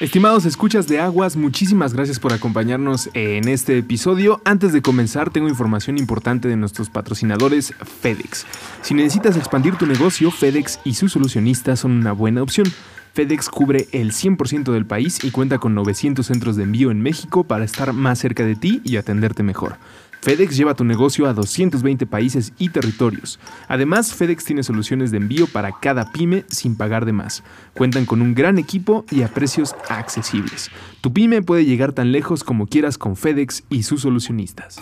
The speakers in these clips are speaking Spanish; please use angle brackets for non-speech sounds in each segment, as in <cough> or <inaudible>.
Estimados escuchas de Aguas, muchísimas gracias por acompañarnos en este episodio. Antes de comenzar, tengo información importante de nuestros patrocinadores FedEx. Si necesitas expandir tu negocio, FedEx y sus solucionistas son una buena opción. FedEx cubre el 100% del país y cuenta con 900 centros de envío en México para estar más cerca de ti y atenderte mejor. FedEx lleva tu negocio a 220 países y territorios. Además, FedEx tiene soluciones de envío para cada pyme sin pagar de más. Cuentan con un gran equipo y a precios accesibles. Tu pyme puede llegar tan lejos como quieras con FedEx y sus solucionistas.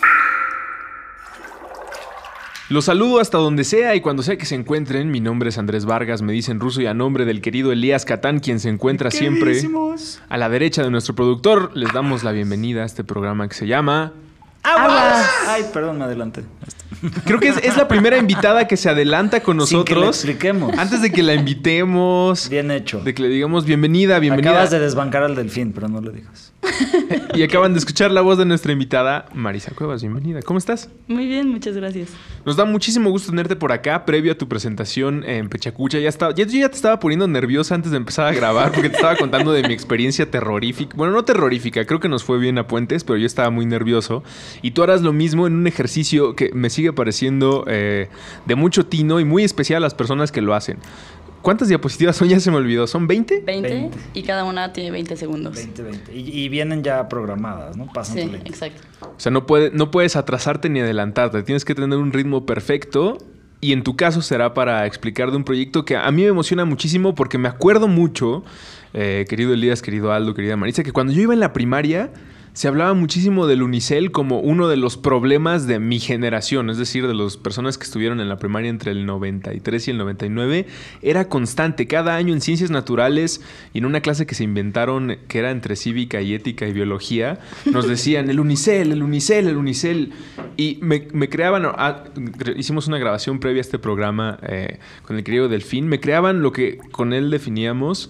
Los saludo hasta donde sea y cuando sea que se encuentren. Mi nombre es Andrés Vargas, me dicen ruso y a nombre del querido Elías Catán, quien se encuentra siempre a la derecha de nuestro productor, les damos la bienvenida a este programa que se llama ¡Aguas! Ay, perdón, me adelanté. <laughs> Creo que es, la primera invitada que se adelanta con nosotros. Sin que expliquemos. Antes de que la invitemos. Bien hecho. De que le digamos bienvenida, bienvenida. Acabas de desbancar al delfín, pero no lo digas. <laughs> y acaban de escuchar la voz de nuestra invitada, Marisa Cuevas. Bienvenida. ¿Cómo estás? Muy bien, muchas gracias. Nos da muchísimo gusto tenerte por acá, previo a tu presentación en Pechacucha. Ya estaba, ya, yo ya te estaba poniendo nerviosa antes de empezar a grabar, porque te estaba contando de mi experiencia terrorífica. Bueno, no terrorífica, creo que nos fue bien a Puentes, pero yo estaba muy nervioso. Y tú harás lo mismo en un ejercicio que me sigue pareciendo eh, de mucho tino y muy especial a las personas que lo hacen. ¿Cuántas diapositivas son? <laughs> Ya se me olvidó. ¿Son 20? 20, y cada una tiene 20 segundos. 20, 20. Y, vienen ya programadas, ¿no? Pasan sí, exacto. O sea, no, puede, no puedes atrasarte ni adelantarte. Tienes que tener un ritmo perfecto. Y en tu caso será para explicar de un proyecto que a mí me emociona muchísimo porque me acuerdo mucho, eh, querido Elías, querido Aldo, querida Marisa, que cuando yo iba en la primaria se hablaba muchísimo del Unicel como uno de los problemas de mi generación, es decir, de las personas que estuvieron en la primaria entre el 93 y el 99. Era constante, cada año en ciencias naturales y en una clase que se inventaron que era entre cívica y ética y biología, nos decían el Unicel, el Unicel, el Unicel. Y me, creaban, hicimos una grabación previa a este programa eh, con el querido Delfín, me creaban lo que con él definíamos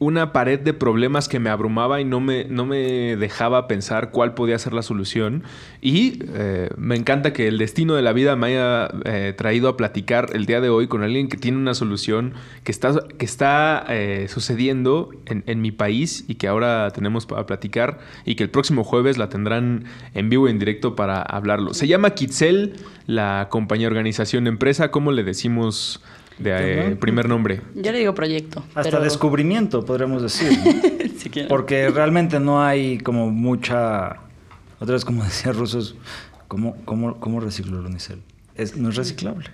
una pared de problemas que me abrumaba y no me, no me dejaba pensar cuál podía ser la solución. Y eh, me encanta que el destino de la vida me haya eh, traído a platicar el día de hoy con alguien que tiene una solución que está, que está eh, sucediendo en, en, mi país y que ahora tenemos para platicar y que el próximo jueves la tendrán en vivo y en directo para hablarlo. Se llama Kitzel, la compañía, organización, empresa. ¿Cómo le decimos de eh, primer nombre. Yo le digo proyecto. Hasta descubrimiento, podríamos decir. <laughs> Porque realmente no hay como mucha. Otra vez, como <laughs> decía Rusos, ¿cómo, cómo, cómo reciclo el unicel? Es, no es reciclable.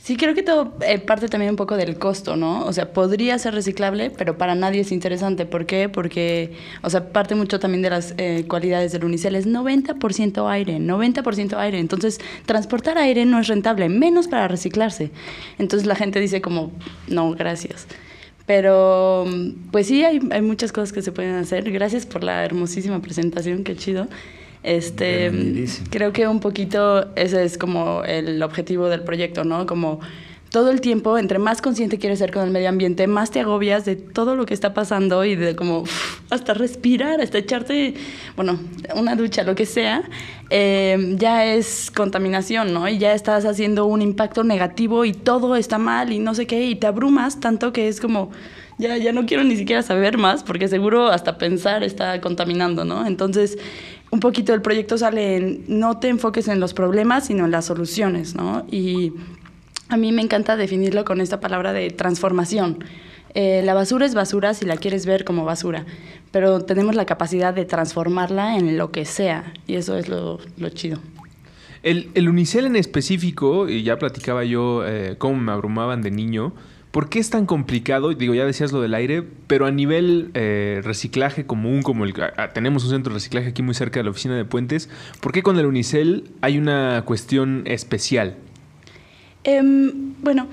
Sí, creo que todo eh, parte también un poco del costo, ¿no? O sea, podría ser reciclable, pero para nadie es interesante. ¿Por qué? Porque, o sea, parte mucho también de las eh, cualidades del unicel. Es 90% aire, 90% aire. Entonces, transportar aire no es rentable, menos para reciclarse. Entonces, la gente dice como, no, gracias. Pero, pues sí, hay, hay muchas cosas que se pueden hacer. Gracias por la hermosísima presentación, qué chido. Este, creo que un poquito ese es como el objetivo del proyecto, ¿no? Como todo el tiempo, entre más consciente quieres ser con el medio ambiente, más te agobias de todo lo que está pasando y de como hasta respirar, hasta echarte, bueno, una ducha, lo que sea, eh, ya es contaminación, ¿no? Y ya estás haciendo un impacto negativo y todo está mal y no sé qué, y te abrumas tanto que es como, ya, ya no quiero ni siquiera saber más, porque seguro hasta pensar está contaminando, ¿no? Entonces, un poquito el proyecto sale en no te enfoques en los problemas, sino en las soluciones, ¿no? Y a mí me encanta definirlo con esta palabra de transformación. Eh, la basura es basura si la quieres ver como basura, pero tenemos la capacidad de transformarla en lo que sea, y eso es lo, chido. El, el, unicel en específico, y ya platicaba yo eh, cómo me abrumaban de niño, ¿Por qué es tan complicado? Digo, ya decías lo del aire, pero a nivel eh, reciclaje común, como el tenemos un centro de reciclaje aquí muy cerca de la oficina de Puentes, ¿por qué con el Unicel hay una cuestión especial? Em, bueno,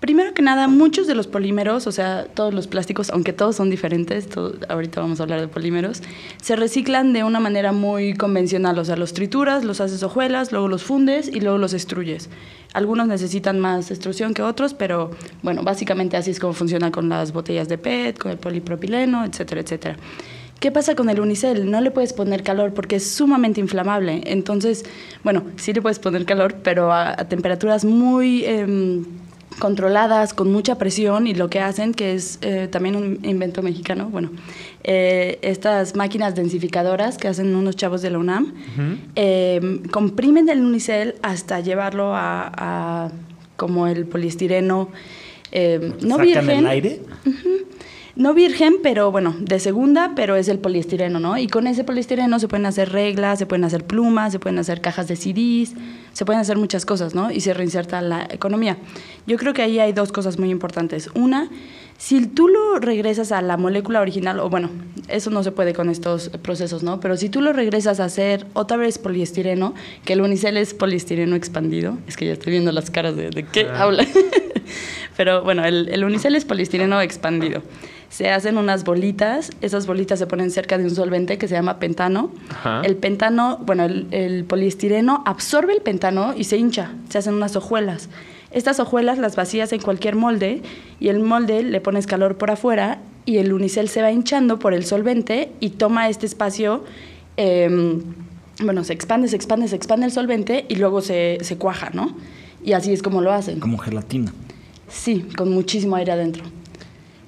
Primero que nada, muchos de los polímeros, o sea, todos los plásticos, aunque todos son diferentes, ahorita vamos a hablar de polímeros, se reciclan de una manera muy convencional, o sea, los trituras, los haces hojuelas, luego los fundes y luego los extruyes. Algunos necesitan más extrusión que otros, pero bueno, básicamente así es como funciona con las botellas de PET, con el polipropileno, etcétera, etcétera. ¿Qué pasa con el unicel? No le puedes poner calor porque es sumamente inflamable. Entonces, bueno, sí le puedes poner calor, pero a, temperaturas muy em, controladas, con mucha presión, y lo que hacen, que es eh, también un invento mexicano, bueno, eh, estas máquinas densificadoras que hacen unos chavos de la UNAM, em, comprimen el unicel hasta llevarlo a, como el poliestireno. Em, no ¿Sacan el aire? No virgen, pero bueno, de segunda, pero es el poliestireno, ¿no? Y con ese poliestireno se pueden hacer reglas, se pueden hacer plumas, se pueden hacer cajas de CDs, se pueden hacer muchas cosas, ¿no? Y se reinserta la economía. Yo creo que ahí hay dos cosas muy importantes. Una, si tú lo regresas a la molécula original, o bueno, eso no se puede con estos procesos, ¿no? Pero si tú lo regresas a hacer otra vez poliestireno, que el unicel es poliestireno expandido, es que ya estoy viendo las caras de, de qué ah. habla. <laughs> Pero bueno, el, el unicel es poliestireno expandido se hacen unas bolitas, esas bolitas se ponen cerca de un solvente que se llama pentano. El pentano, bueno, el, poliestireno absorbe el pentano y se hincha, se hacen unas hojuelas. Estas hojuelas las vacías en cualquier molde y el molde le pones calor por afuera y el unicel se va hinchando por el solvente y toma este espacio, em, bueno, se expande, se expande, se expande el solvente y luego se, se cuaja, ¿no? Y así es como lo hacen. Como gelatina. Sí, con muchísimo aire adentro.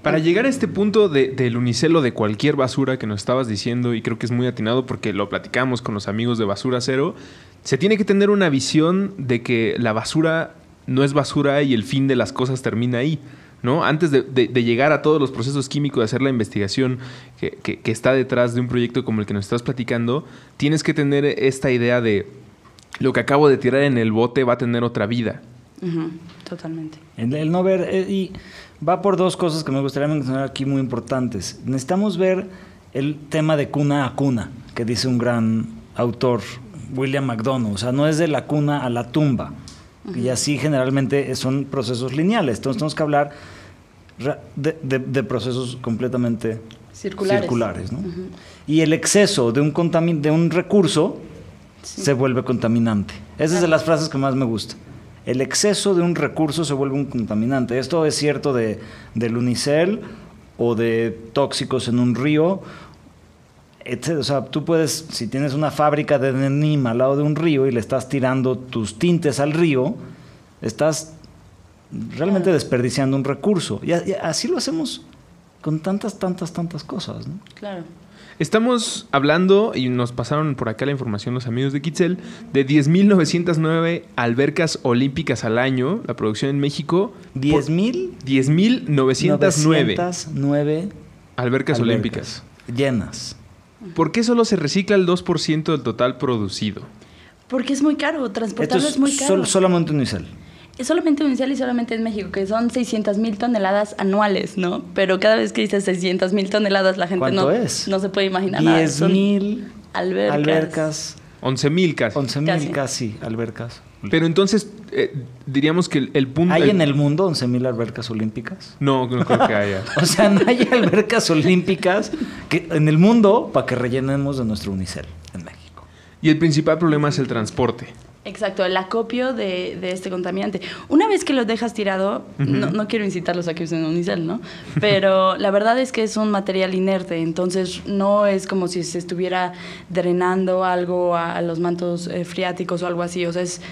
Para llegar a este punto del unicelo de cualquier basura que nos estabas diciendo, y creo que es muy atinado porque lo platicamos con los amigos de Basura Cero, se tiene que tener una visión de que la basura no es basura y el fin de las cosas termina ahí. ¿no? Antes de, llegar a todos los procesos químicos, de hacer la investigación que, está detrás de un proyecto como el que nos estás platicando, tienes que tener esta idea de lo que acabo de tirar en el bote va a tener otra vida. totalmente. El, no ver, eh, y va por dos cosas que me gustaría mencionar aquí muy importantes. Necesitamos ver el tema de cuna a cuna, que dice un gran autor, William McDonough. O sea, no es de la cuna a la tumba. Y así generalmente son procesos lineales. Entonces tenemos que hablar de, procesos completamente circulares. Y el exceso de un, de un recurso se vuelve contaminante. Esa es de las frases que más me gusta el exceso de un recurso se vuelve un contaminante. Esto es cierto de, del unicel o de tóxicos en un río. O sea, tú puedes, si tienes una fábrica de denim al lado de un río y le estás tirando tus tintes al río, estás realmente desperdiciando un recurso. Y, así lo hacemos con tantas, tantas, tantas cosas. ¿no? Claro. Estamos hablando, y nos pasaron por acá la información los amigos de Kitzel, de 10.909 albercas olímpicas al año, la producción en México. ¿10.000? 10.909 albercas, olímpicas. Llenas. ¿Por qué solo se recicla el 2% del total producido? Porque es muy caro, transportarlo es, muy caro. solamente un solamente inicial y solamente en México, que son 600 mil toneladas anuales, ¿no? Pero cada vez que dices 600 mil toneladas, la gente no, no se puede imaginar 10 mil albercas. albercas. 11 mil casi. 11 mil casi. albercas. Pero entonces, eh, diríamos que el, punto... ¿Hay en el mundo 11 mil albercas olímpicas? No, no creo que haya. <laughs> o sea, no hay albercas olímpicas que, en el mundo para que rellenemos de nuestro unicel en México. Y el principal problema es el transporte. Exacto, el acopio de, este contaminante. Una vez que lo dejas tirado, no, quiero incitarlos a que usen unicel, ¿no? Pero <laughs> la verdad es que es un material inerte, entonces no es como si se estuviera drenando algo a, los mantos eh, friáticos o algo así, o sea, es,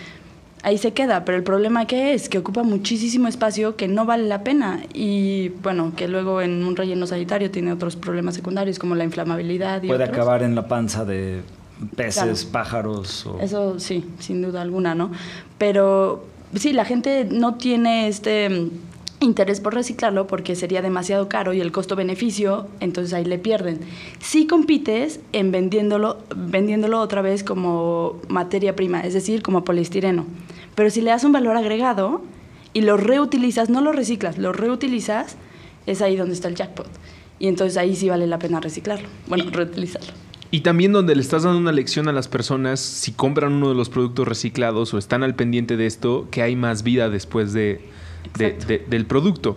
ahí se queda, pero el problema que es que ocupa muchísimo espacio que no vale la pena y bueno, que luego en un relleno sanitario tiene otros problemas secundarios como la inflamabilidad y Puede acabar en la panza de peces, pájaros. Eso sí, sin duda alguna, ¿no? Pero sí, la gente no tiene este mm, interés por reciclarlo porque sería demasiado caro y el costo-beneficio, entonces ahí le pierden. Si compites en vendiéndolo, vendiéndolo otra vez como materia prima, es decir, como poliestireno. Pero si le das un valor agregado y lo reutilizas, no lo reciclas, lo reutilizas, es ahí donde está el jackpot. Y entonces ahí sí vale la pena reciclarlo, bueno, reutilizarlo. Y también donde le estás dando una lección a las personas, si compran uno de los productos reciclados o están al pendiente de esto, que hay más vida después de, de- Exacto. de- del producto.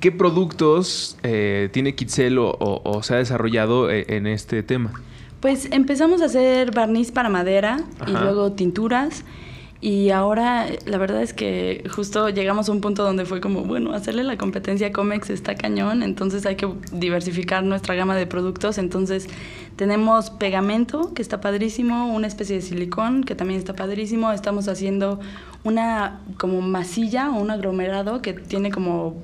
¿Qué productos eh, tiene Kitzel o, o- o se ha desarrollado eh, en este tema? Pues empezamos a hacer barniz para madera y luego tinturas. Y ahora la verdad es que justo llegamos a un punto donde fue como, bueno, hacerle la competencia a Comex está cañón, entonces hay que diversificar nuestra gama de productos. Entonces tenemos pegamento, que está padrísimo, una especie de silicón, que también está padrísimo. Estamos haciendo una como masilla o un aglomerado que tiene como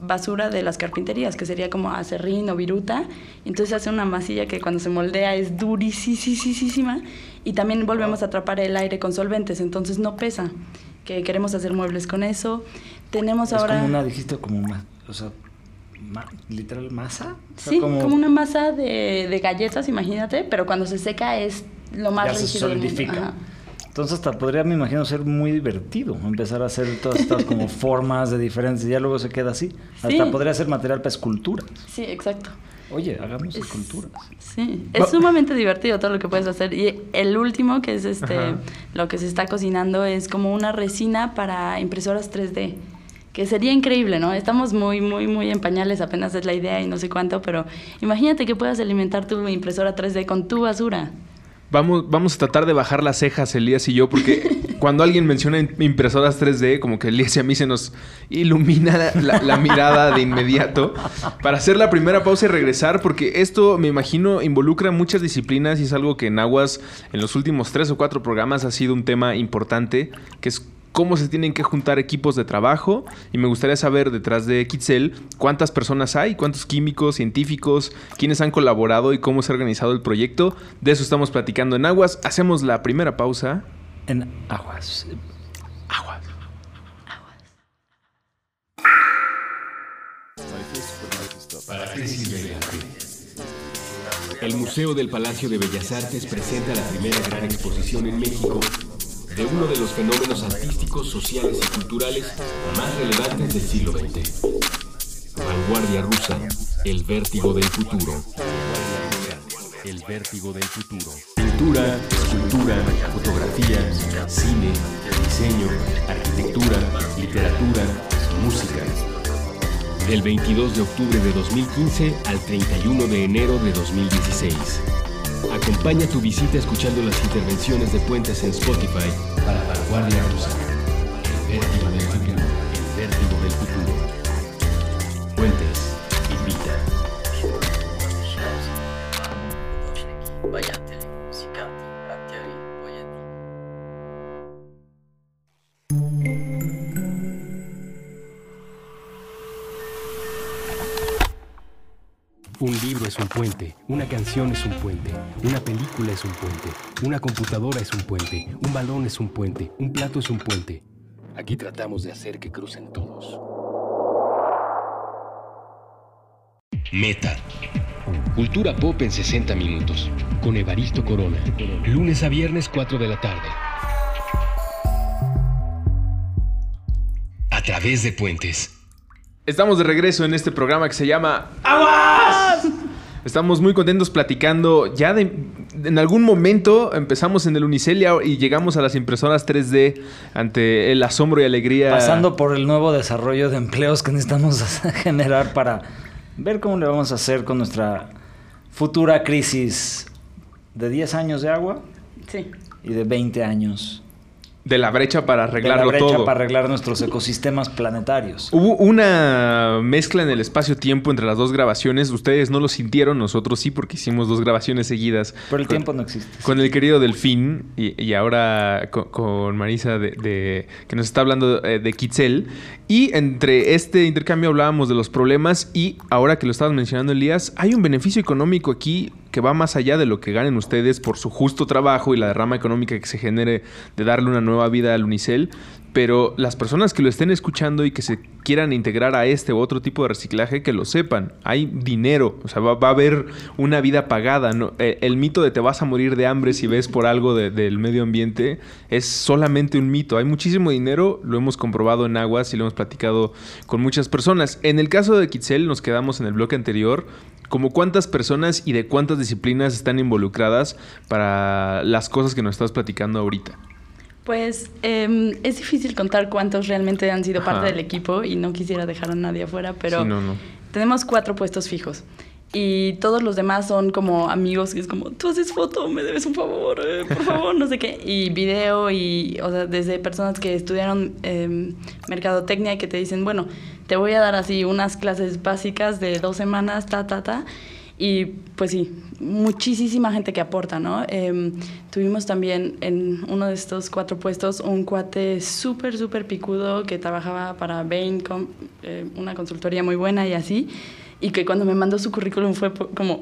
basura de las carpinterías, que sería como acerrín o viruta. Entonces hace una masilla que cuando se moldea es durisísima. Y también volvemos a atrapar el aire con solventes, entonces no pesa. Que queremos hacer muebles con eso. Tenemos Es ahora... como una, dijiste, como ma- o sea, ma- literal masa. O sea, Sí, como... una masa de, de galletas, imagínate, pero cuando se seca es lo más ya se rígido solidifica. Entonces hasta podría, me imagino, ser muy divertido empezar a hacer todas estas como <laughs> formas de diferentes y ya luego se queda así. Hasta Sí. podría ser material para esculturas. Sí, exacto. Oye, hagamos Es- esculturas. Sí, es sumamente divertido todo lo que puedes hacer. Y el último, que es este Ajá. lo que se está cocinando, es como una resina para impresoras 3D. Que sería increíble, ¿no? Estamos muy, muy, muy en pañales, apenas es la idea y no sé cuánto, pero imagínate que puedas alimentar tu impresora 3D con tu basura. Vamos, vamos a tratar de bajar las cejas, Elías y yo, porque <laughs> cuando alguien menciona im- impresoras 3D, como que Elías y a mí se nos ilumina la, la mirada de inmediato. Para hacer la primera pausa y regresar, porque esto, me imagino, involucra muchas disciplinas y es algo que en Aguas, en los últimos tres o cuatro programas, ha sido un tema importante, que es cómo se tienen que juntar equipos de trabajo. Y me gustaría saber, detrás de Kitzel, cuántas personas hay, cuántos químicos, científicos, quiénes han colaborado y cómo se ha organizado el proyecto. De eso estamos platicando en Aguas. Hacemos la primera pausa. En aguas. Aguas. El Museo del Palacio de Bellas Artes presenta la primera gran exposición en México de uno de los fenómenos artísticos, sociales y culturales más relevantes del siglo XX. Vanguardia rusa, el vértigo del futuro. El vértigo del futuro. Pintura, escultura, fotografía, cine, diseño, arquitectura, literatura, música. Del 22 de octubre de 2015 al 31 de enero de 2016. Acompaña tu visita escuchando las intervenciones de Puentes en Spotify para Vanguardia Rusa. El vértigo es un puente, una película es un puente, una computadora es un puente, un balón es un puente, un plato es un puente. Aquí tratamos de hacer que crucen todos. Meta. Cultura pop en 60 minutos. Con Evaristo Corona. Lunes a viernes 4 de la tarde. A través de puentes. Estamos de regreso en este programa que se llama Aguas. Estamos muy contentos platicando. Ya de, en algún momento empezamos en el Unicel y llegamos a las impresoras 3D ante el asombro y alegría. Pasando por el nuevo desarrollo de empleos que necesitamos <laughs> generar para ver cómo le vamos a hacer con nuestra futura crisis de 10 años de agua Sí. y de 20 años de la brecha para de la arreglarlo brecha todo. para arreglar nuestros ecosistemas planetarios. Hubo una mezcla en el espacio-tiempo entre las dos grabaciones. Ustedes no lo sintieron, nosotros sí, porque hicimos dos grabaciones seguidas. Pero el Con- tiempo no existe. Con el querido Delfín y, y ahora con, con Marisa de, de- que nos está hablando eh, de Kitzel. Y entre este intercambio hablábamos de los problemas y ahora que lo estabas mencionando Elías, hay un beneficio económico aquí que va más allá de lo que ganen ustedes por su justo trabajo y la derrama económica que se genere de darle una nueva vida al Unicel. Pero las personas que lo estén escuchando y que se quieran integrar a este u otro tipo de reciclaje, que lo sepan. Hay dinero, o sea, va, a haber una vida pagada. Eh, El, mito de te vas a morir de hambre si ves por algo de- del medio ambiente es solamente un mito. Hay muchísimo dinero, lo hemos comprobado en Aguas y lo hemos platicado con muchas personas. En el caso de Kitzel, nos quedamos en el bloque anterior. Como cuántas personas y de cuántas disciplinas están involucradas para las cosas que nos estás platicando ahorita. Pues em, es difícil contar cuántos realmente han sido parte del equipo y no quisiera dejar a nadie afuera, pero tenemos cuatro puestos fijos. Y todos los demás son como amigos que es como, tú haces foto, me debes un favor, eh, por <laughs> favor, no sé qué. Y video y, o sea, desde personas que estudiaron eh, mercadotecnia y que te dicen, bueno, te voy a dar así unas clases básicas de dos semanas, ta, ta, ta. Y pues sí, muchísima gente que aporta, ¿no? Em, tuvimos también en uno de estos cuatro puestos un cuate súper, súper picudo que trabajaba para Bain, con, eh, una consultoría muy buena y así y que cuando me mandó su currículum fue como,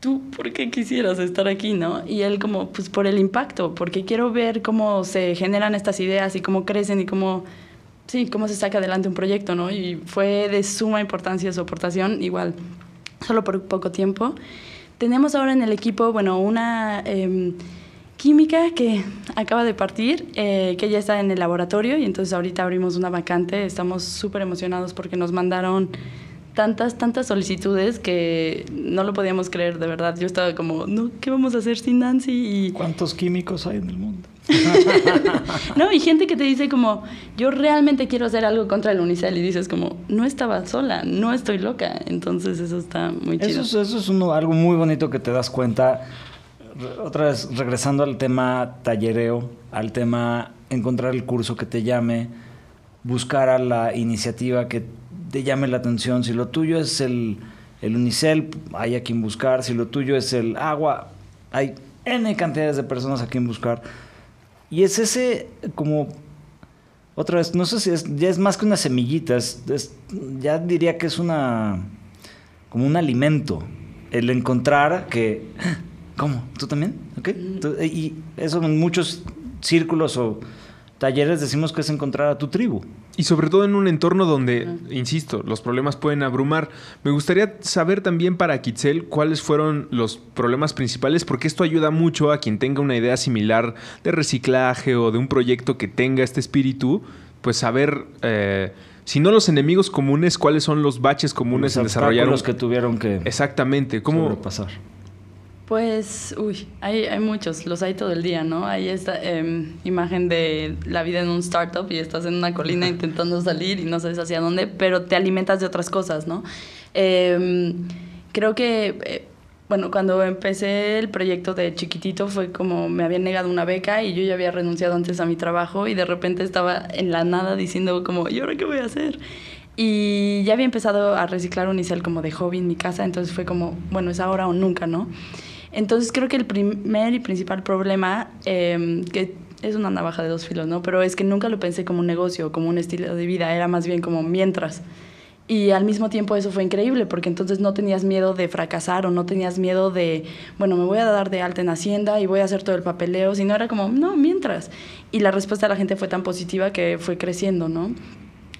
¿tú por qué quisieras estar aquí, no? Y él como, pues por el impacto, porque quiero ver cómo se generan estas ideas y cómo crecen y cómo, sí, cómo se saca adelante un proyecto, ¿no? Y fue de suma importancia su aportación, igual, solo por poco tiempo. Tenemos ahora en el equipo, bueno, una em, química que acaba de partir, eh, que ya está en el laboratorio y entonces ahorita abrimos una vacante. Estamos súper emocionados porque nos mandaron tantas, tantas solicitudes que no lo podíamos creer, de verdad. Yo estaba como, no, ¿qué vamos a hacer sin Nancy? Y... ¿Cuántos químicos hay en el mundo? <laughs> no, y gente que te dice como, yo realmente quiero hacer algo contra el Unicel y dices como, no estaba sola, no estoy loca. Entonces eso está muy chido. Eso, eso es uno, algo muy bonito que te das cuenta. Otra vez, regresando al tema tallereo, al tema encontrar el curso que te llame, buscar a la iniciativa que te llame la atención. Si lo tuyo es el, el unicel, hay a quien buscar. Si lo tuyo es el agua, hay N cantidades de personas a quien buscar. Y es ese como... Otra vez, no sé si es, ya es más que una semillita, ya diría que es una... como un alimento. El encontrar que... ¿Cómo? ¿Tú también? Y eso en muchos círculos o talleres decimos que es encontrar a tu tribu. Y sobre todo en un entorno donde, insisto, los problemas pueden abrumar. Me gustaría saber también para Kitzel cuáles fueron los problemas principales, porque esto ayuda mucho a quien tenga una idea similar de reciclaje o de un proyecto que tenga este espíritu, pues saber, eh, si no los enemigos comunes, cuáles son los baches comunes en desarrollar. Los que tuvieron que Exactamente. ¿Cómo, pasar pues, uy, hay, hay muchos, los hay todo el día, ¿no? Hay esta em, imagen de la vida en un startup y estás en una colina <laughs> intentando salir y no sabes hacia dónde, pero te alimentas de otras cosas, ¿no? Em, creo que, eh, bueno, cuando empecé el proyecto de Chiquitito fue como me habían negado una beca y yo ya había renunciado antes a mi trabajo y de repente estaba en la nada diciendo como, ¿y ahora qué voy a hacer? Y ya había empezado a reciclar unicel como de hobby en mi casa, entonces fue como, bueno, es ahora o nunca, ¿no? Entonces creo que el primer y principal problema, em, que es una navaja de dos filos, ¿no? Pero es que nunca lo pensé como un negocio, como un estilo de vida, era más bien como mientras. Y al mismo tiempo eso fue increíble, porque entonces no tenías miedo de fracasar o no tenías miedo de, bueno, me voy a dar de alta en Hacienda y voy a hacer todo el papeleo, sino era como, no, mientras. Y la respuesta de la gente fue tan positiva que fue creciendo, ¿no?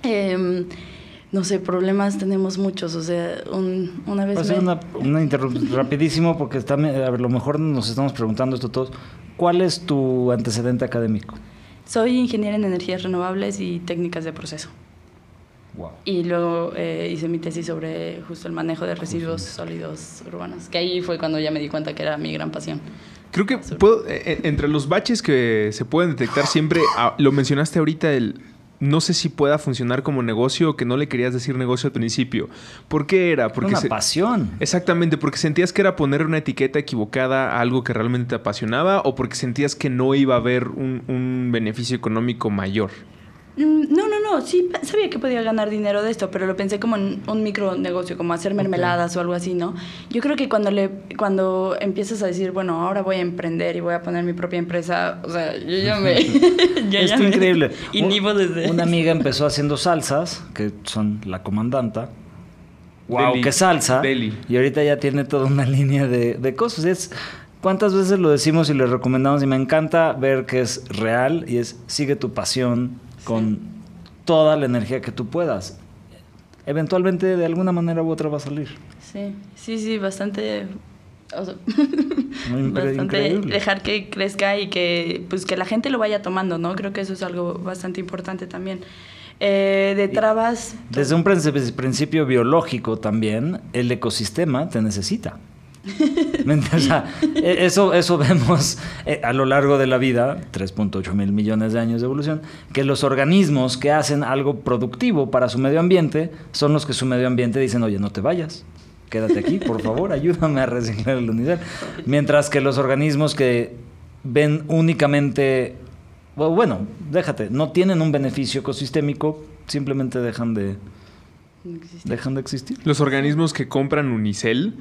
Eh, no sé, problemas tenemos muchos. O sea, una vez. Me... Una, una interrupción <laughs> rapidísimo, porque está, a lo mejor nos estamos preguntando esto todos. ¿Cuál es tu antecedente académico? Soy ingeniera en energías renovables y técnicas de proceso. Wow. Y luego eh, hice mi tesis sobre justo el manejo de residuos sólidos urbanos, que ahí fue cuando ya me di cuenta que era mi gran pasión. Creo que puedo, eh, eh, entre los baches que se pueden detectar siempre, ah, lo mencionaste ahorita, el, no sé si pueda funcionar como negocio o que no le querías decir negocio al principio. ¿Por qué era? Porque una pasión. Exactamente, porque sentías que era poner una etiqueta equivocada a algo que realmente te apasionaba o porque sentías que no iba a haber un beneficio económico mayor. Mm, no, no, no, sí sabía que podía ganar dinero de esto, pero lo pensé como en un micro negocio, como hacer mermeladas o algo así, ¿no? Yo creo que cuando le cuando empiezas a decir, bueno, ahora voy a emprender y voy a poner mi propia empresa, o sea, yo ya me <laughs> <laughs> Es increíble. <laughs> Inhibo desde Una amiga empezó haciendo salsas, que son la comandanta. Wow, qué salsa. Y ahorita ya tiene toda una línea de, de cosas. Es ¿Cuántas veces lo decimos y le recomendamos? Y me encanta ver que es real y es sigue tu pasión, con toda la energía que tú puedas. Eventualmente, de alguna manera u otra, va a salir. Sí, sí, sí, bastante <laughs> bastante dejar que crezca y que pues que la gente lo vaya tomando, ¿no? Creo que eso es algo bastante importante también. Eh, de trabas. Desde un principio biológico también, el ecosistema te necesita. <laughs> O sea, e- eso, eso vemos eh, a lo largo de la vida, 3.8 mil millones de años de evolución, que los organismos que hacen algo productivo para su medio ambiente son los que su medio ambiente dicen, oye, no te vayas. Quédate aquí, por favor, <laughs> ayúdame a reciclar el unicel. Mientras que los organismos que ven únicamente, bueno, déjate, no tienen un beneficio ecosistémico, simplemente dejan de, dejan de existir. Los organismos que compran unicel.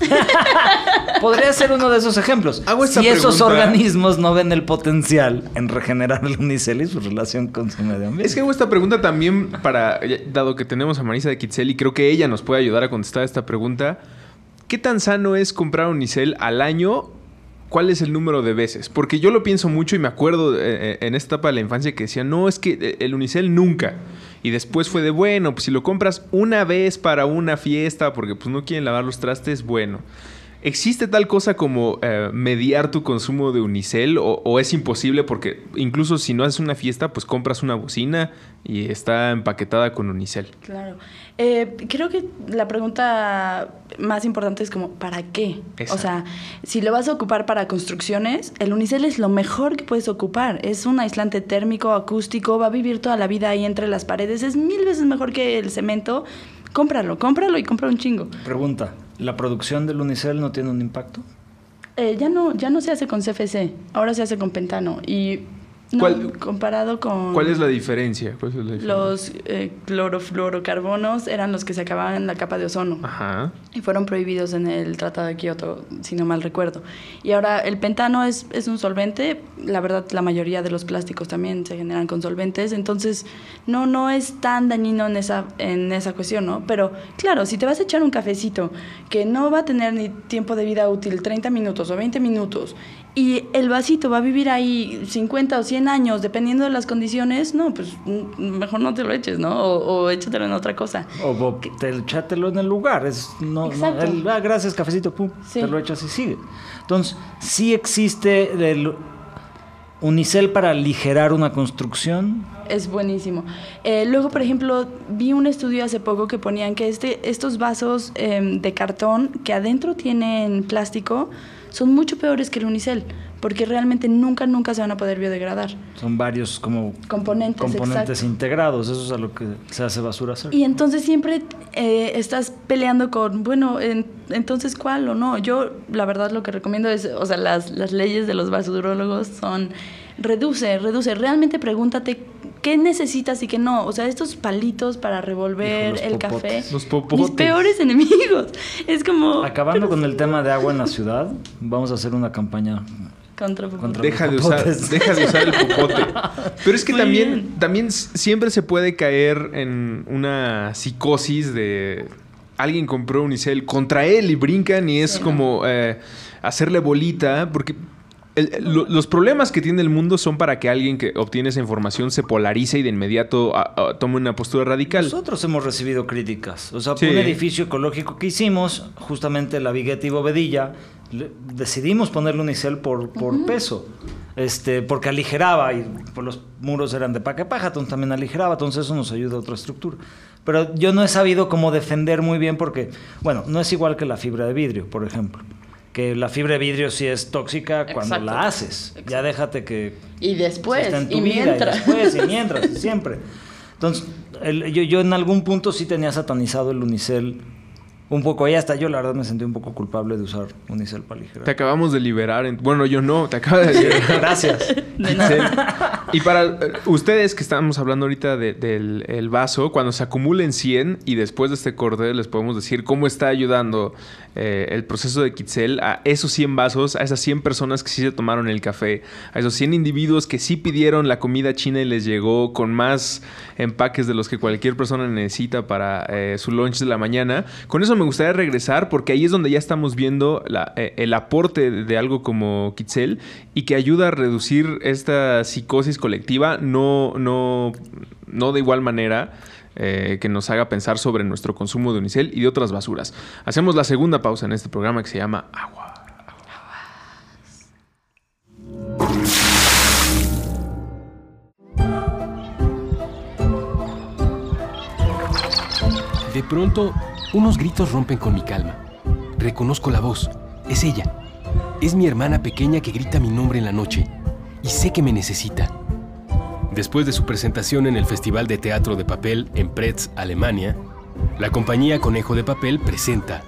<laughs> Podría ser uno de esos ejemplos. Hago esta si esos organismos no ven el potencial en regenerar el unicel y su relación con su medio ambiente. Es que hago esta pregunta también para, dado que tenemos a Marisa de Kitzel y creo que ella nos puede ayudar a contestar esta pregunta. ¿Qué tan sano es comprar unicel al año? ¿Cuál es el número de veces? Porque yo lo pienso mucho y me acuerdo eh, eh, en esta etapa de la infancia que decía, no, es que eh, el unicel nunca. Y después fue de, bueno, pues si lo compras una vez para una fiesta porque pues no quieren lavar los trastes, bueno. ¿Existe tal cosa como eh, mediar tu consumo de unicel o, o es imposible porque incluso si no haces una fiesta, pues compras una bocina y está empaquetada con unicel? Claro. Eh, creo que la pregunta más importante es como, ¿para qué? Exacto. O sea, si lo vas a ocupar para construcciones, el unicel es lo mejor que puedes ocupar. Es un aislante térmico, acústico, va a vivir toda la vida ahí entre las paredes. Es mil veces mejor que el cemento. Cómpralo, cómpralo y compra un chingo. Pregunta, ¿la producción del unicel no tiene un impacto? Eh, ya, no, ya no se hace con CFC, ahora se hace con pentano. Y no, ¿Cuál- comparado con... ¿Cuál es la diferencia? ¿Cuál es la diferencia? Los eh, clorofluorocarbonos eran los que se acababan en la capa de ozono. Ajá. Y fueron prohibidos en el Tratado de Kioto, si no mal recuerdo. Y ahora el pentano es, es un solvente. La verdad, la mayoría de los plásticos también se generan con solventes. Entonces, no, no es tan dañino en esa, en esa cuestión, ¿no? Pero claro, si te vas a echar un cafecito que no va a tener ni tiempo de vida útil, 30 minutos o 20 minutos, y el vasito va a vivir ahí 50 o 100 años, dependiendo de las condiciones, no, pues mm, mejor no te lo eches, ¿no? O, o échatelo en otra cosa. O bo- te, echátelo en el lugar. Es, no, no, Exacto. el- ah, gracias, cafecito, pum, Sí. te lo echas y sigue. Entonces, sí existe el unicel para aligerar una construcción. Es buenísimo. Eh, luego, por ejemplo, vi un estudio hace poco que ponían que este, estos vasos em, de cartón que adentro tienen plástico son mucho peores que el unicel, porque realmente nunca, nunca se van a poder biodegradar. Son varios como Componentes, componentes integrados. Eso es a lo que se hace basura hacer. Y entonces siempre eh, estás peleando con, bueno, en- entonces cuál o no. Yo, la verdad, lo que recomiendo es, o sea, las, las leyes de los basurólogos son, reduce, reduce. Realmente pregúntate qué necesitas y qué no. O sea, estos palitos para revolver Hijo, los el popotes. café. Los popotes. Mis peores enemigos. Es como... Acabando <laughs> con el tema de agua en la ciudad, vamos a hacer una campaña. Contra, Contra- Deja de, usar, <laughs> deja de usar el popote. Pero es que Muy también, bien. también siempre se puede caer en una psicosis de alguien compró unicel contra él y brincan y es Sí, ¿no? como eh, hacerle bolita porque el- el- lo- los problemas que tiene el mundo son para que alguien que obtiene esa información se polarice y de inmediato a- a- tome una postura radical. Nosotros hemos recibido críticas. O sea, Sí. un edificio ecológico que hicimos, justamente la Vigueta y Bovedilla, decidimos ponerle unicel por, por peso. Este, porque aligeraba y pues, los muros eran de paca paja, entonces también aligeraba, entonces eso nos ayuda a otra estructura. Pero yo no he sabido cómo defender muy bien porque, bueno, no es igual que la fibra de vidrio, por ejemplo. Que la fibra de vidrio sí es tóxica cuando Exacto. la haces. Ya déjate que Y después, en tu y vida, mientras. y después, y <laughs> mientras, y siempre. Entonces, el- yo, yo en algún punto sí tenía satanizado el unicel un poco. Ahí hasta yo, la verdad, me sentí un poco culpable de usar unicel para aligerar. Te acabamos de liberar. en- bueno, yo no, te acabo de <laughs> liberar. Gracias. <laughs> De. Y para eh, ustedes que estamos hablando ahorita de- del el vaso, cuando se acumulen 100 y después de este corte les podemos decir cómo está ayudando eh, el proceso de Kitzel a esos 100 vasos, a esas 100 personas que sí se tomaron el café, a esos 100 individuos que sí pidieron la comida china y les llegó con más empaques de los que cualquier persona necesita para eh, su lunch de la mañana. Con eso me gustaría regresar porque ahí es donde ya estamos viendo eh, el aporte de, de algo como Kitzel y que ayuda a reducir esta psicosis colectiva, no, no, no de igual manera. eh, que nos haga pensar sobre nuestro consumo de unicel y de otras basuras. Hacemos la segunda pausa en este programa que se llama Agua. De pronto, unos gritos rompen con mi calma. Reconozco la voz. Es ella. Es mi hermana pequeña que grita mi nombre en la noche. Y sé que me necesita. Después de su presentación en el Festival de Teatro de Papel en Pretz, Alemania, la compañía Conejo de Papel presenta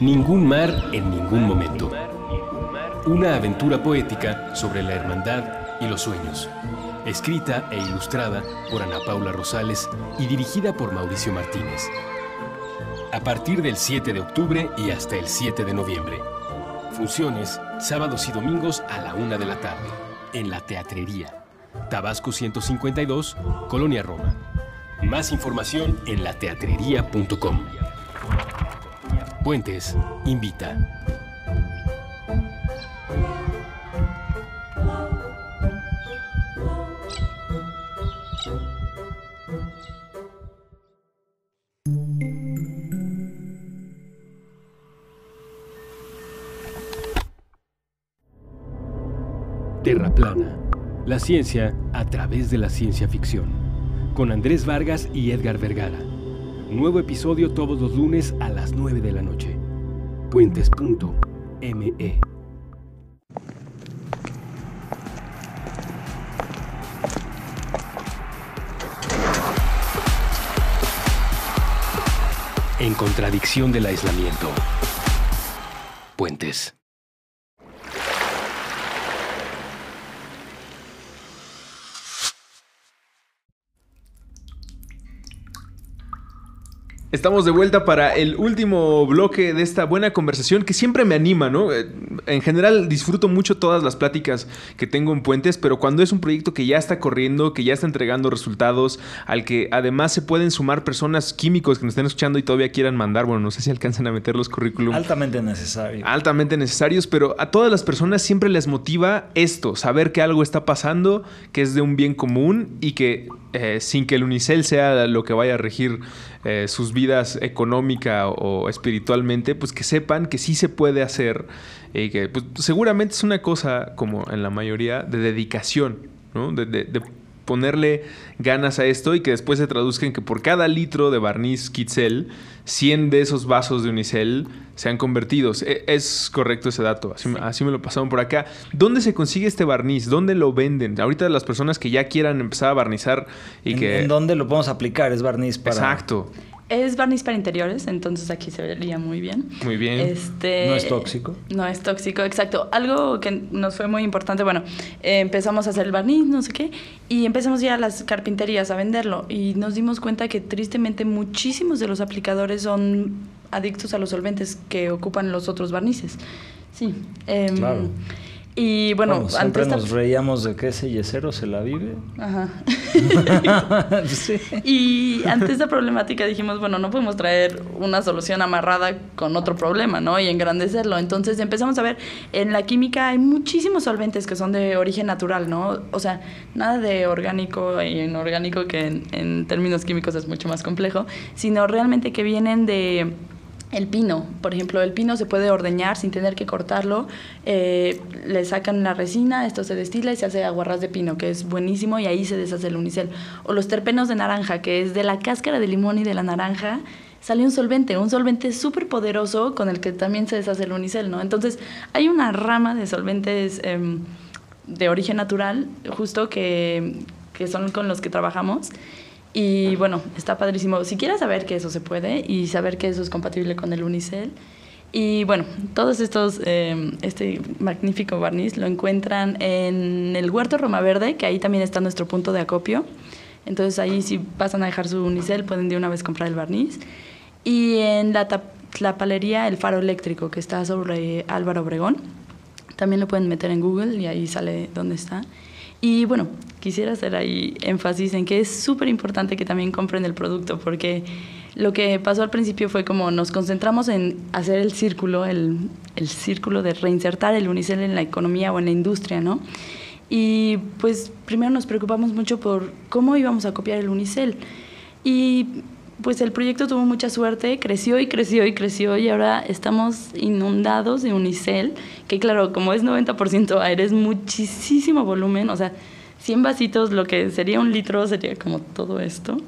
Ningún mar en ningún momento. Una aventura poética sobre la hermandad y los sueños. Escrita e ilustrada por Ana Paula Rosales y dirigida por Mauricio Martínez. A partir del 7 de octubre y hasta el 7 de noviembre. Funciones sábados y domingos a la una de la tarde en la Teatrería. Tabasco 152, Colonia Roma. Más información en lateatrería.com. Puentes invita. Ciencia a través de la ciencia ficción. Con Andrés Vargas y Edgar Vergara. Nuevo episodio todos los lunes a las 9 de la noche. Puentes.me. En contradicción del aislamiento. Puentes. Estamos de vuelta para el último bloque de esta buena conversación que siempre me anima, ¿no? Eh, En general disfruto mucho todas las pláticas que tengo en Puentes, pero cuando es un proyecto que ya está corriendo, que ya está entregando resultados, al que además se pueden sumar personas químicos que nos estén escuchando y todavía quieran mandar, bueno, no sé si alcanzan a meter los currículum. Altamente necesario. altamente necesarios, pero a todas las personas siempre les motiva esto, saber que algo está pasando, que es de un bien común y que eh, sin que el unicel sea lo que vaya a regir eh, sus vidas económica o espiritualmente, pues que sepan que sí se puede hacer y que pues, seguramente es una cosa, como en la mayoría, de dedicación, ¿no? De ponerle ganas a esto y que después se traduzca en que por cada litro de barniz Kitzel, 100 de esos vasos de unicel sean convertidos. E- Es correcto ese dato, así, me- así me lo pasaron por acá. ¿Dónde se consigue este barniz? ¿Dónde lo venden? Ahorita las personas que ya quieran empezar a barnizar y ¿En, que... en dónde lo podemos aplicar? Es barniz para... Exacto, Es barniz para interiores, entonces aquí se vería muy bien. muy bien. Este, No es tóxico. No es tóxico, exacto. Algo que nos fue muy importante, bueno, eh, empezamos a hacer el barniz, no sé qué, y empezamos ya a las carpinterías a venderlo. Y nos dimos cuenta que tristemente muchísimos de los aplicadores son adictos a los solventes que ocupan los otros barnices. Sí. em, Claro. Y bueno, ante siempre esta... nos reíamos de que ese yesero se la vive. Ajá. <laughs> sí. Y ante esta problemática dijimos, bueno, no podemos traer una solución amarrada con otro problema, ¿no? Y engrandecerlo. Entonces empezamos a ver, en la química hay muchísimos solventes que son de origen natural, ¿no? O sea, nada de orgánico e inorgánico, que en, en términos químicos es mucho más complejo, sino realmente que vienen de... El pino, por ejemplo, el pino se puede ordeñar sin tener que cortarlo. eh, le sacan la resina, esto se destila y se hace aguarrás de pino, que es buenísimo y ahí se deshace el unicel. O los terpenos de naranja, que es de la cáscara de limón y de la naranja, sale un solvente, un solvente súper poderoso con el que también se deshace el unicel, ¿no? Entonces, hay una rama de solventes em, de origen natural, justo que, que son con los que trabajamos. Y bueno, está padrísimo. Si quieres saber que eso se puede y saber que eso es compatible con el Unicel. Y bueno, todos estos, eh, este magnífico barniz lo encuentran en el Huerto Roma Verde, que ahí también está nuestro punto de acopio. Entonces ahí si pasan a dejar su Unicel pueden de una vez comprar el barniz. Y en la, la palería El Faro Eléctrico, que está sobre Álvaro Obregón. También lo pueden meter en Google y ahí sale dónde está. Y bueno, quisiera hacer ahí énfasis en que es súper importante que también compren el producto, porque lo que pasó al principio fue como nos concentramos en hacer el círculo, el, el círculo de reinsertar el unicel en la economía o en la industria, ¿no? Y pues primero nos preocupamos mucho por cómo íbamos a copiar el unicel. Y pues el proyecto tuvo mucha suerte, creció y creció y creció y ahora estamos inundados de unicel, que claro, como es 90% aire, es muchísimo volumen, o sea, 100 vasitos, lo que sería un litro sería como todo esto.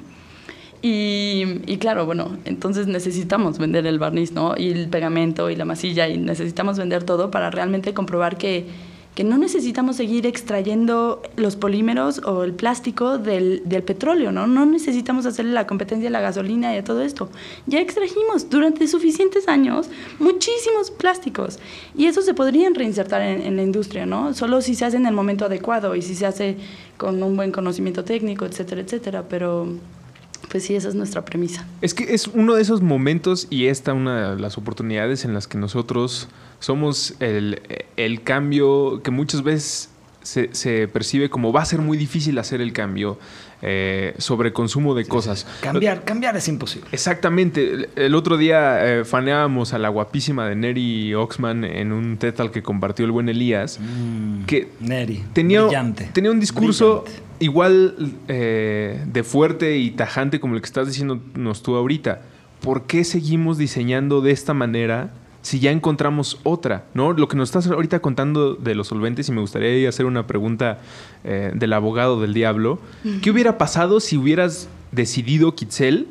Y, y, claro, bueno, entonces necesitamos vender el barniz, ¿no? Y el pegamento y la masilla y necesitamos vender todo para realmente comprobar que que no necesitamos seguir extrayendo los polímeros o el plástico del, del, petróleo, ¿no? No necesitamos hacerle la competencia a la gasolina y a todo esto. Ya extrajimos durante suficientes años muchísimos plásticos y eso se podrían reinsertar en, en, la industria, ¿no? Solo si se hace en el momento adecuado y si se hace con un buen conocimiento técnico, etcétera, etcétera, pero pues sí, esa es nuestra premisa. Es que es uno de esos momentos y esta una de las oportunidades en las que nosotros somos el, el cambio que muchas veces se, se, percibe como va a ser muy difícil hacer el cambio eh, sobre consumo de Sí, cosas. sí. Cambiar, cambiar es imposible. Exactamente. El, el otro día eh, faneábamos a la guapísima de Neri Oxman en un TED Talk que compartió el buen Elías. Mm, Que Neri, tenía, brillante. tenía un discurso Brillante. igual eh, de fuerte y tajante como el que estás diciéndonos tú ahorita. ¿Por qué seguimos diseñando de esta manera si ya encontramos otra? ¿no? Lo que nos estás ahorita contando de los solventes, y me gustaría hacer una pregunta eh, del abogado del diablo. ¿Qué hubiera pasado si hubieras decidido, Kitzel,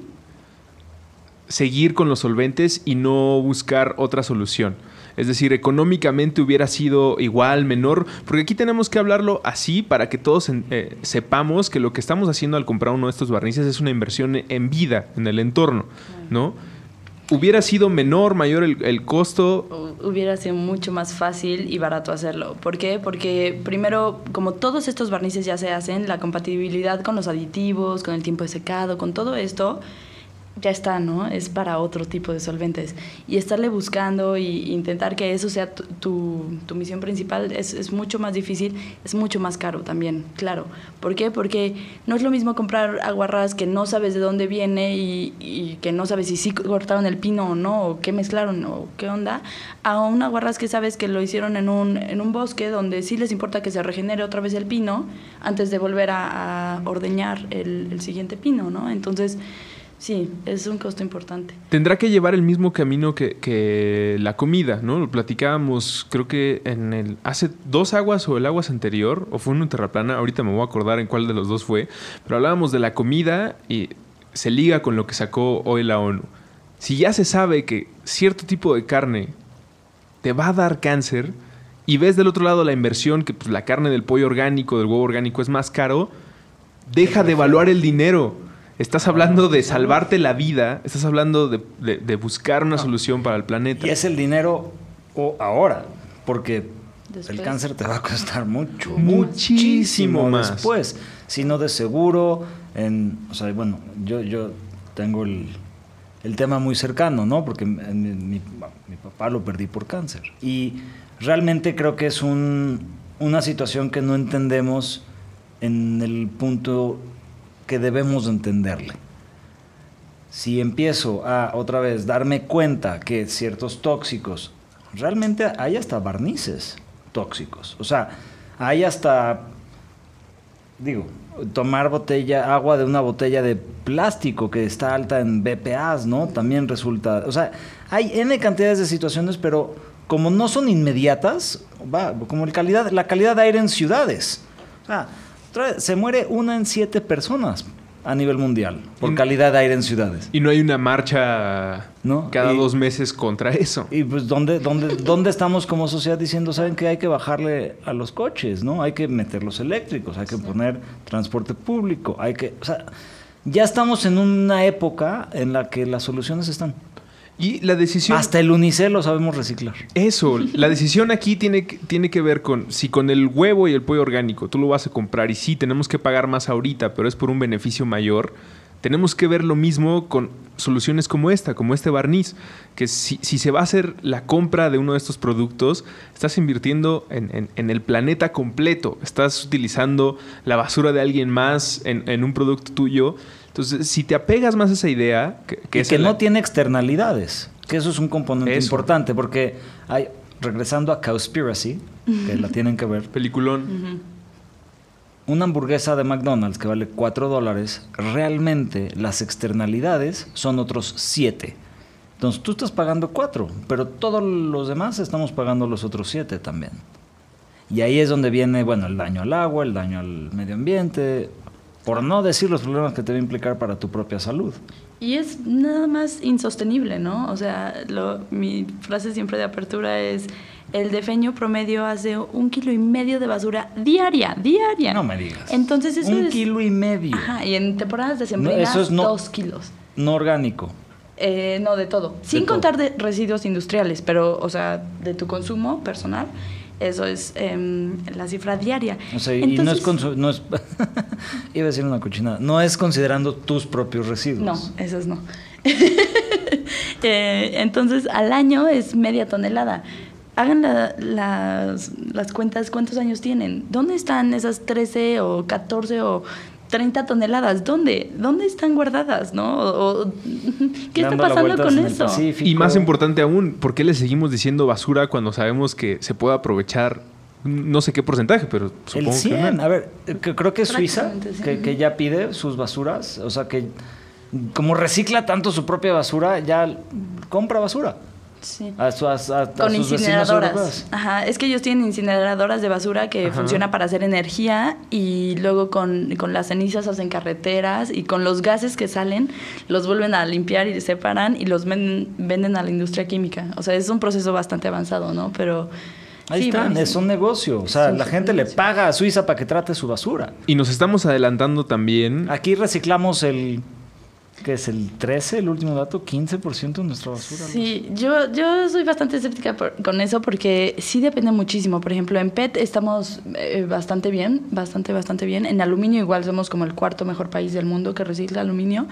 seguir con los solventes y no buscar otra solución? Es decir, económicamente hubiera sido igual, menor, porque aquí tenemos que hablarlo así para que todos eh, sepamos que lo que estamos haciendo al comprar uno de estos barnices es una inversión en vida, en el entorno, ¿no? Hubiera sido menor, mayor el, el costo. Hubiera sido mucho más fácil y barato hacerlo. ¿Por qué? Porque primero, como todos estos barnices ya se hacen, la compatibilidad con los aditivos, con el tiempo de secado, con todo esto, ya está, ¿no? Es para otro tipo de solventes. Y estarle buscando y intentar que eso sea tu, tu, misión principal es, es, mucho más difícil, es mucho más caro también, claro. ¿Por qué? Porque no es lo mismo comprar aguarrás que no sabes de dónde viene y, y que no sabes si sí cortaron el pino o no, o qué mezclaron o qué onda, a un aguarrás que sabes que lo hicieron en un, en un bosque donde sí les importa que se regenere otra vez el pino antes de volver a, a ordeñar el, el siguiente pino, ¿no? Entonces... Sí, es un costo importante. Tendrá que llevar el mismo camino que, que, la comida, ¿no? Lo platicábamos, creo que en el hace dos aguas o el aguas anterior, o fue en un terraplana, ahorita me voy a acordar en cuál de los dos fue, pero hablábamos de la comida y se liga con lo que sacó hoy la ONU. Si ya se sabe que cierto tipo de carne te va a dar cáncer y ves del otro lado la inversión, que pues, la carne del pollo orgánico, del huevo orgánico es más caro, deja de evaluar el dinero. Estás hablando de salvarte la vida, estás hablando de, de, de buscar una no. solución para el planeta. Y es el dinero o ahora, porque después. el cáncer te va a costar mucho, muchísimo, muchísimo más después. Si no de seguro, en, o sea, bueno, yo, yo tengo el, el tema muy cercano, ¿no? Porque mi, mi, mi, papá lo perdí por cáncer. Y realmente creo que es un, una situación que no entendemos en el punto que debemos entenderle. Si empiezo a otra vez darme cuenta que ciertos tóxicos, realmente hay hasta barnices tóxicos, o sea, hay hasta, digo, tomar botella, agua de una botella de plástico que está alta en BPAs, ¿no? También resulta, o sea, hay N cantidades de situaciones, pero como no son inmediatas, va, como el calidad, la calidad de aire en ciudades. O sea, se muere una en siete personas a nivel mundial por y, calidad de aire en ciudades. Y no hay una marcha ¿No? cada y, dos meses contra <laughs> eso. Y pues ¿dónde, dónde, dónde estamos como sociedad diciendo, saben que hay que bajarle a los coches, ¿no? Hay que meter los eléctricos, hay que sí. poner transporte público, hay que... O sea, ya estamos en una época en la que las soluciones están. Y la decisión... Hasta el unicel lo sabemos reciclar. Eso, la decisión aquí tiene, tiene que ver con si con el huevo y el pollo orgánico tú lo vas a comprar y sí, tenemos que pagar más ahorita, pero es por un beneficio mayor. Tenemos que ver lo mismo con soluciones como esta, como este barniz, que si, si se va a hacer la compra de uno de estos productos, estás invirtiendo en, en, en el planeta completo, estás utilizando la basura de alguien más en, en un producto tuyo. Entonces, si te apegas más a esa idea... Que, que, y que el... no tiene externalidades, que eso es un componente eso. importante, porque hay, regresando a Cowspiracy, que la <laughs> tienen que ver. Peliculón. Uh -huh. Una hamburguesa de McDonald's que vale 4 dólares, realmente las externalidades son otros 7. Entonces tú estás pagando 4, pero todos los demás estamos pagando los otros 7 también. Y ahí es donde viene, bueno, el daño al agua, el daño al medio ambiente, Por no decir los problemas que te va a implicar para tu propia salud. Y es nada más insostenible, ¿no? O sea, lo, mi frase siempre de apertura es, el defeño promedio hace un kilo y medio de basura diaria, diaria. No me digas. Entonces eso un es... kilo y medio. Ajá, y en temporadas No, decembrinas, eso es no- dos kilos. No orgánico. Eh, no, de todo. Sin todo. contar de residuos industriales, pero, o sea, de tu consumo personal, eso es em, la cifra diaria. O sea, y no es, no es <laughs> iba a decir una cochinada, no es considerando tus propios residuos. No, esos no. <laughs> Eh, entonces, al año es media tonelada. Hagan la- las, las cuentas, ¿cuántos años tienen? ¿Dónde están esas 13 o 14 o 30 toneladas? ¿Dónde? ¿Dónde están guardadas? ¿no? O- o- ¿Qué está pasando con el eso? Y más importante aún, ¿por qué le seguimos diciendo basura cuando sabemos que se puede aprovechar no sé qué porcentaje, pero El supongo que 100, no? a ver, que- creo que es Suiza, sí. que, que ya pide sus basuras, o sea que como recicla tanto su propia basura, ya compra basura Sí. a, su- a- a- a con sus vecinos incineradoras. Ajá, es que ellos tienen incineradoras de basura que Ajá. funciona para hacer energía y luego con, con las cenizas hacen carreteras y con los gases que salen los vuelven a limpiar y separan y los ven- venden a la industria química. O sea, es un proceso bastante avanzado, ¿no? Pero Ahí sí, están, es un negocio. O sea, Sí, la gente le paga a Suiza para que trate su basura. Y nos estamos adelantando también. Aquí reciclamos el, ¿qué es? El 13, el último dato, 15% de nuestra basura. Sí, yo, yo soy bastante escéptica por- con eso porque sí depende muchísimo. Por ejemplo, en PET estamos eh, bastante bien, bastante, bastante bien. En aluminio igual somos como el cuarto mejor país del mundo que recicla aluminio.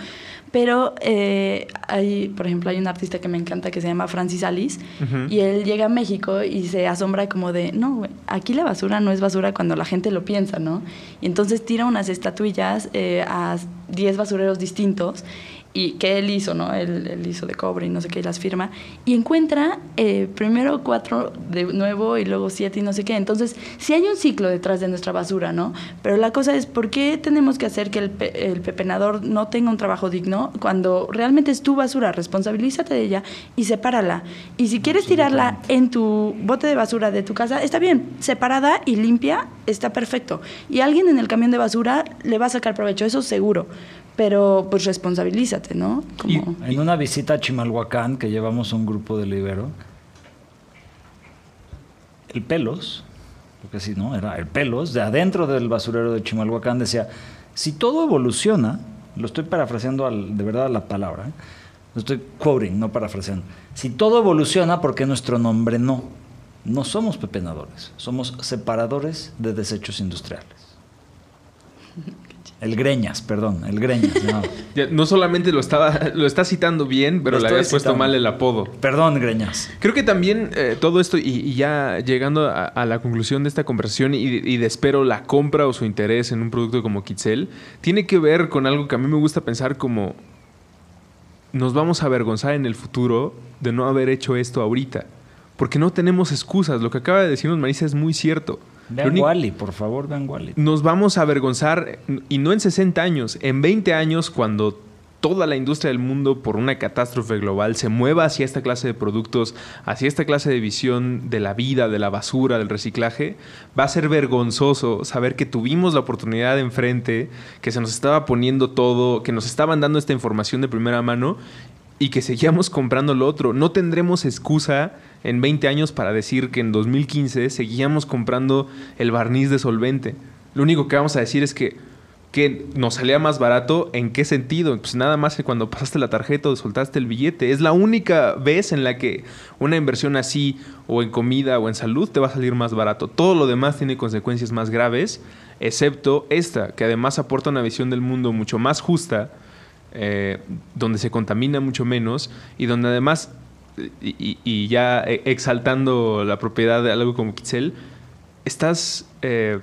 Pero eh, hay, por ejemplo, hay un artista que me encanta que se llama Francis Alice Ujú. y él llega a México y se asombra como de, no, aquí la basura no es basura cuando la gente lo piensa, ¿no? Y entonces tira unas estatuillas eh, a 10 basureros distintos y que él hizo, ¿no? Él, él hizo de cobre y no sé qué, y las firma. Y encuentra eh, primero cuatro de nuevo y luego siete y no sé qué. Entonces, sí hay un ciclo detrás de nuestra basura, ¿no? Pero la cosa es, ¿por qué tenemos que hacer que el, pe- el pepenador no tenga un trabajo digno cuando realmente es tu basura? Responsabilízate de ella y sepárala. Y si quieres tirarla en tu bote de basura de tu casa, está bien, separada y limpia, está perfecto. Y alguien en el camión de basura le va a sacar provecho, eso seguro. Pero pues responsabilízate, ¿no? Como... En una visita a Chimalhuacán que llevamos un grupo de Libero, el Pelos, porque sí, ¿no? Era el Pelos, de adentro del basurero de Chimalhuacán decía, si todo evoluciona, lo estoy parafraseando al- de verdad la palabra, ¿eh? lo estoy quoting, no parafraseando, si todo evoluciona, ¿por qué nuestro nombre no? No somos pepenadores, somos separadores de desechos industriales. El Greñas, perdón, el Greñas. <laughs> Ya, no solamente lo estaba, lo está citando bien, pero Lo le habías puesto mal el apodo. Perdón, Greñas. Creo que también eh, todo esto, y, y ya llegando a, a la conclusión de esta conversación y, y de espero la compra o su interés en un producto como Kitzel, tiene que ver con algo que a mí me gusta pensar como nos vamos a avergonzar en el futuro de no haber hecho esto ahorita. Porque no tenemos excusas. Lo que acaba de decirnos Marisa es muy cierto. Vean único- Wally, por favor, vean Wally. nos vamos a avergonzar, y no en 60 años, en 20 años, cuando toda la industria del mundo, por una catástrofe global, se mueva hacia esta clase de productos, hacia esta clase de visión de la vida, de la basura, del reciclaje, va a ser vergonzoso saber que tuvimos la oportunidad enfrente, que se nos estaba poniendo todo, que nos estaban dando esta información de primera mano y que seguíamos comprando lo otro. No tendremos excusa en 20 años para decir que en 2015 seguíamos comprando el barniz de solvente. Lo único que vamos a decir es que, que nos salía más barato. ¿En qué sentido? Pues nada más que cuando pasaste la tarjeta o soltaste el billete. Es la única vez en la que una inversión así, o en comida o en salud, te va a salir más barato. Todo lo demás tiene consecuencias más graves, excepto esta, que además aporta una visión del mundo mucho más justa eh, donde se contamina mucho menos y donde además, y, ya eh, exaltando la propiedad de algo como Kitzel, estás eh,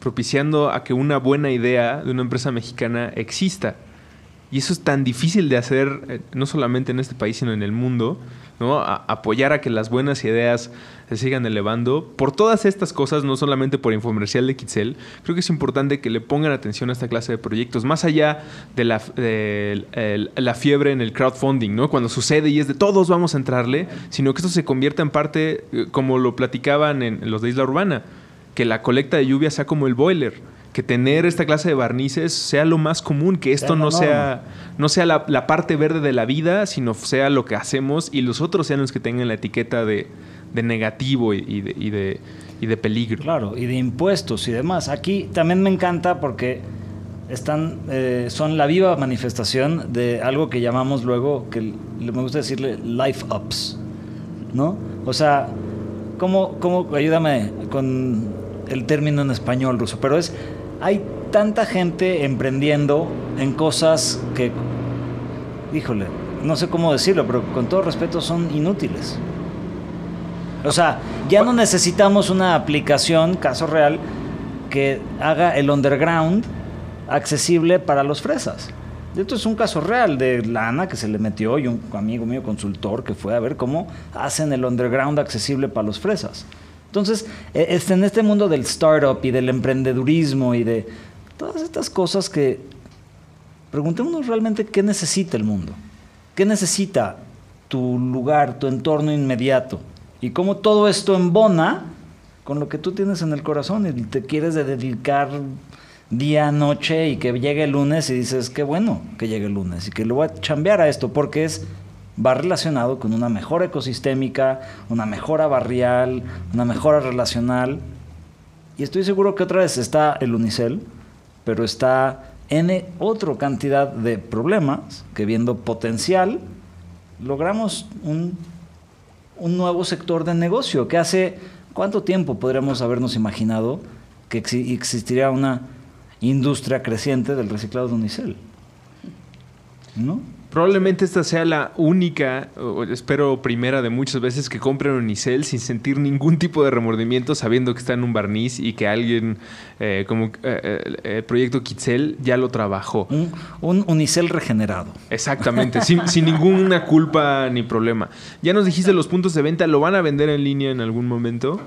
propiciando a que una buena idea de una empresa mexicana exista. Y eso es tan difícil de hacer, eh, no solamente en este país, sino en el mundo, ¿no? Apoyar a que las buenas ideas se sigan elevando. Por todas estas cosas, no solamente por infomercial de Kitzel, creo que es importante que le pongan atención a esta clase de proyectos, más allá de la, de la fiebre en el crowdfunding, ¿no? Cuando sucede y es de todos vamos a entrarle, sino que esto se convierta en parte, eh, como lo platicaban en los de Isla Urbana, que la colecta de lluvia sea como el boiler, que tener esta clase de barnices sea lo más común, que esto no sea, no sea la, la parte verde de la vida, sino sea lo que hacemos y los otros sean los que tengan la etiqueta de, de negativo y, y de, y, de, y de peligro. Claro, y de impuestos y demás. Aquí también me encanta porque están, eh, son la viva manifestación de algo que llamamos luego, que me gusta decirle life ups, ¿no? O sea, ¿cómo, cómo ayúdame con el término en español ruso? Pero es, hay tanta gente emprendiendo en cosas que, híjole, no sé cómo decirlo, pero con todo respeto son inútiles. O sea, ya no necesitamos una aplicación, caso real, que haga el underground accesible para los fresas. Esto es un caso real de lana que se le metió y un amigo mío consultor que fue a ver cómo hacen el underground accesible para los fresas. Entonces, este- en este mundo del startup y del emprendedurismo y de todas estas cosas que preguntémonos realmente qué necesita el mundo, qué necesita tu lugar, tu entorno inmediato y cómo todo esto embona con lo que tú tienes en el corazón y te quieres de dedicar día, noche y que llegue el lunes y dices, qué bueno que llegue el lunes y que lo voy a chambear a esto porque es va relacionado con una mejora ecosistémica, una mejora barrial, una mejora relacional. Y estoy seguro que otra vez está el Unicel, pero está N otra cantidad de problemas que viendo potencial logramos un, un nuevo sector de negocio que hace cuánto tiempo podríamos habernos imaginado que exi- existiría una industria creciente del reciclado de Unicel. ¿No? Probablemente esta sea la única, o espero primera de muchas veces que compren Unicel sin sentir ningún tipo de remordimiento sabiendo que está en un barniz y que alguien eh, como eh, eh, el proyecto Kitzel ya lo trabajó. Un, un Unicel regenerado. Exactamente, sin, sin ninguna culpa ni problema. Ya nos dijiste los puntos de venta, ¿lo van a vender en línea en algún momento?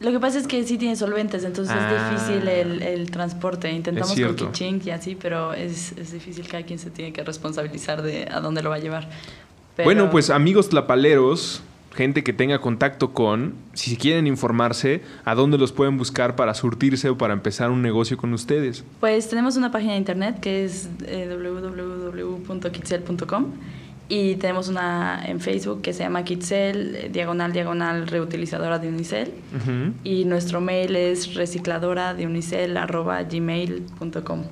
Lo que pasa es que sí tiene solventes, entonces Ah. es difícil el, el transporte. Intentamos con. Kichink y así, pero es, es difícil. Cada quien se tiene que responsabilizar de a dónde lo va a llevar. Pero- Bueno, pues amigos tlapaleros, gente que tenga contacto con, si quieren informarse, ¿a dónde los pueden buscar para surtirse o para empezar un negocio con ustedes? Pues tenemos una página de internet que es eh, www.kitzel.com y tenemos una en Facebook que se llama Kitzel, eh, diagonal, diagonal, reutilizadora de Unicel. Y nuestro mail es recicladora de unicel arroba gmail.com.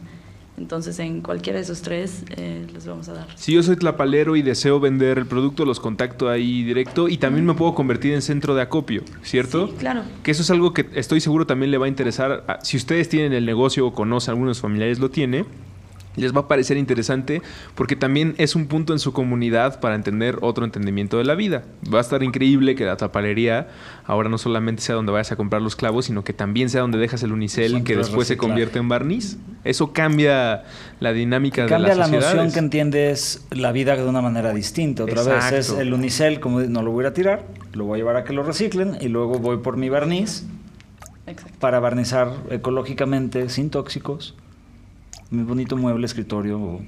Entonces en cualquiera de esos tres eh, les vamos a dar. Si yo soy tlapalero y deseo vender el producto, los contacto ahí directo y también me puedo convertir en centro de acopio, ¿cierto? Sí, claro. Que eso es algo que estoy seguro también le va a interesar. a- si ustedes tienen el negocio o conocen, algunos familiares lo tiene, les va a parecer interesante porque también es un punto en su comunidad para entender otro entendimiento de la vida. Va a estar increíble que la tapalería ahora no solamente sea donde vayas a comprar los clavos, sino que también sea donde dejas el unicel que de después se convierte en barniz. Eso cambia la dinámica Cambia de la las noción sociedades. que entiendes la vida de una manera distinta. Otra vez es el unicel, como no lo voy a ir a tirar, lo voy a llevar a que lo reciclen y luego voy por mi barniz Exacto. para barnizar ecológicamente, sin tóxicos, mi bonito mueble, escritorio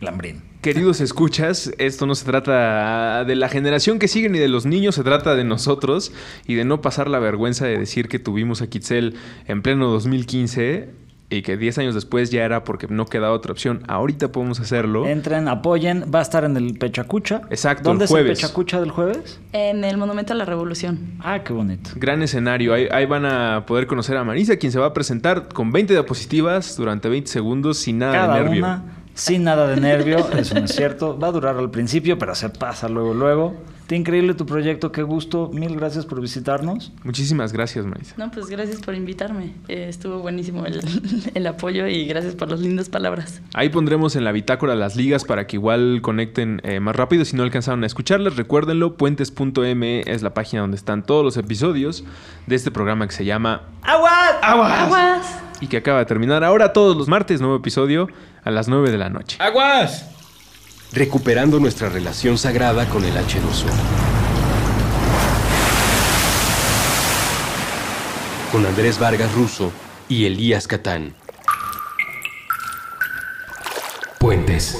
lambrín. Queridos <laughs> escuchas, esto no se trata de la generación que sigue ni de los niños, se trata de nosotros y de no pasar la vergüenza de decir que tuvimos a Kitzel en pleno 2015 y que 10 años después ya era porque no quedaba otra opción. Ahorita podemos hacerlo. Entren, apoyen, va a estar en el Pechacucha. Exacto, ¿Dónde el jueves. es el Pechacucha del jueves? En el Monumento a la Revolución. Ah, qué bonito. Gran escenario. Ahí, ahí van a poder conocer a Marisa, quien se va a presentar con 20 diapositivas durante 20 segundos sin nada Cada de nervio. una, sin nada de nervio, eso no es cierto. Va a durar al principio, pero se pasa luego, luego. Está increíble tu proyecto, qué gusto. Mil gracias por visitarnos. Muchísimas gracias, Marisa. No, pues gracias por invitarme. Eh, estuvo buenísimo el, <laughs> el apoyo y gracias por las lindas palabras. Ahí pondremos en la bitácora las ligas para que igual conecten eh, más rápido. Si no alcanzaron a escucharlas, recuérdenlo. Puentes.me es la página donde están todos los episodios de este programa que se llama ¡Aguas! Aguas. ¡Aguas! Y que acaba de terminar ahora todos los martes, nuevo episodio a las 9 de la noche. ¡Aguas! Recuperando nuestra relación sagrada con el H2O. Con Andrés Vargas Russo y Elías Catán. Puentes.